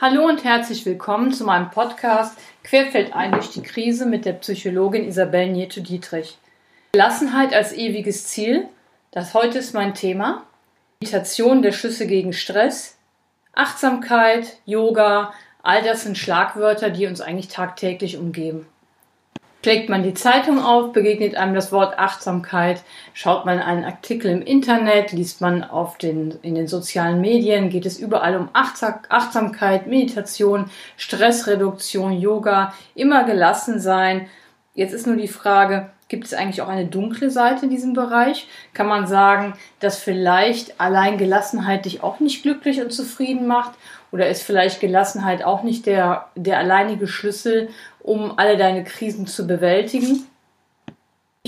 Hallo und herzlich willkommen zu meinem Podcast Querfeldein durch die Krise mit der Psychologin Isabel Nieto-Dietrich. Gelassenheit als ewiges Ziel, das heute ist mein Thema. Meditation der Schlüsse gegen Stress, Achtsamkeit, Yoga, all das sind Schlagwörter, die uns eigentlich tagtäglich umgeben. Schlägt man die Zeitung auf, begegnet einem das Wort Achtsamkeit, schaut man einen Artikel im Internet, liest man auf den, in den sozialen Medien, geht es überall um Achtsamkeit, Meditation, Stressreduktion, Yoga, immer gelassen sein. Jetzt ist nur die Frage, gibt es eigentlich auch eine dunkle Seite in diesem Bereich? Kann man sagen, dass vielleicht allein Gelassenheit dich auch nicht glücklich und zufrieden macht? Oder ist vielleicht Gelassenheit auch nicht der, der alleinige Schlüssel, um alle deine Krisen zu bewältigen.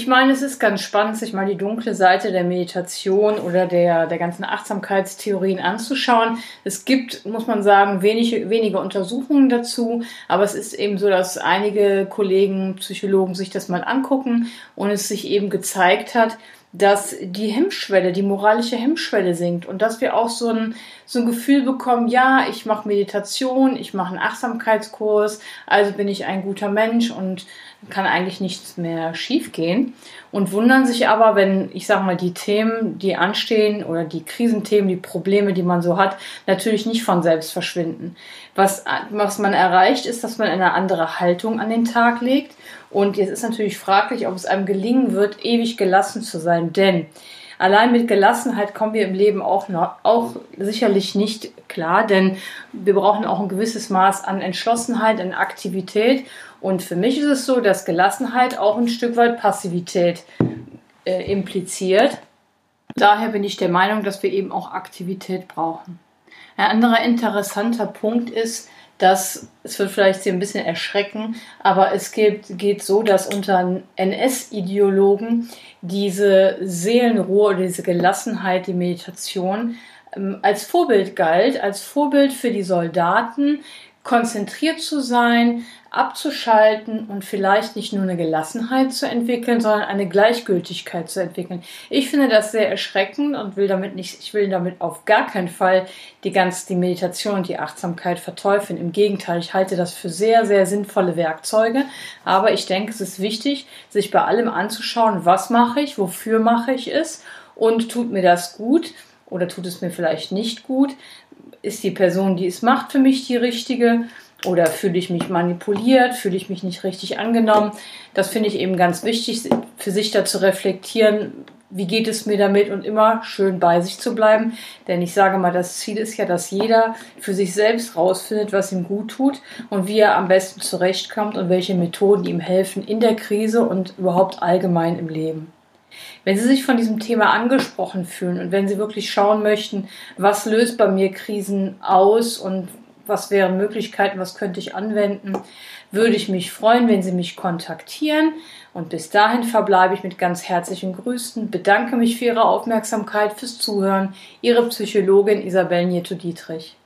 Ich meine, es ist ganz spannend, sich mal die dunkle Seite der Meditation oder der, der ganzen Achtsamkeitstheorien anzuschauen. Es gibt, muss man sagen, wenig, wenige Untersuchungen dazu, aber es ist eben so, dass einige Kollegen, Psychologen sich das mal angucken und es sich eben gezeigt hat, dass die Hemmschwelle, die moralische Hemmschwelle sinkt und dass wir auch so ein, so ein Gefühl bekommen, ja, ich mache Meditation, ich mache einen Achtsamkeitskurs, also bin ich ein guter Mensch und kann eigentlich nichts mehr schiefgehen und wundern sich aber, wenn ich sage mal die Themen, die anstehen oder die Krisenthemen, die Probleme, die man so hat, natürlich nicht von selbst verschwinden. Was, was man erreicht, ist, dass man eine andere Haltung an den Tag legt und jetzt ist natürlich fraglich, ob es einem gelingen wird, ewig gelassen zu sein, denn allein mit Gelassenheit kommen wir im Leben auch, noch, auch sicherlich nicht klar, denn wir brauchen auch ein gewisses Maß an Entschlossenheit, an Aktivität. Und für mich ist es so, dass Gelassenheit auch ein Stück weit Passivität äh, impliziert. Daher bin ich der Meinung, dass wir eben auch Aktivität brauchen. Ein anderer interessanter Punkt ist, dass es wird vielleicht Sie ein bisschen erschrecken, aber es geht, geht so, dass unter NS-Ideologen diese Seelenruhe oder diese Gelassenheit, die Meditation ähm, als Vorbild galt, als Vorbild für die Soldaten, konzentriert zu sein, abzuschalten und vielleicht nicht nur eine Gelassenheit zu entwickeln, sondern eine Gleichgültigkeit zu entwickeln. Ich finde das sehr erschreckend und will damit nicht, ich will damit auf gar keinen Fall die ganz die Meditation und die Achtsamkeit verteufeln. Im Gegenteil, ich halte das für sehr, sehr sinnvolle Werkzeuge. Aber ich denke, es ist wichtig, sich bei allem anzuschauen, was mache ich, wofür mache ich es und tut mir das gut oder tut es mir vielleicht nicht gut? Ist die Person, die es macht, für mich die richtige? Oder fühle ich mich manipuliert? Fühle ich mich nicht richtig angenommen? Das finde ich eben ganz wichtig, für sich da zu reflektieren, wie geht es mir damit und immer schön bei sich zu bleiben. Denn ich sage mal, das Ziel ist ja, dass jeder für sich selbst rausfindet, was ihm gut tut und wie er am besten zurechtkommt und welche Methoden ihm helfen in der Krise und überhaupt allgemein im Leben. Wenn Sie sich von diesem Thema angesprochen fühlen und wenn Sie wirklich schauen möchten, was löst bei mir Krisen aus und was wären Möglichkeiten, was könnte ich anwenden, würde ich mich freuen, wenn Sie mich kontaktieren. Und bis dahin verbleibe ich mit ganz herzlichen Grüßen, bedanke mich für Ihre Aufmerksamkeit, fürs Zuhören. Ihre Psychologin Isabel Nieto-Dietrich.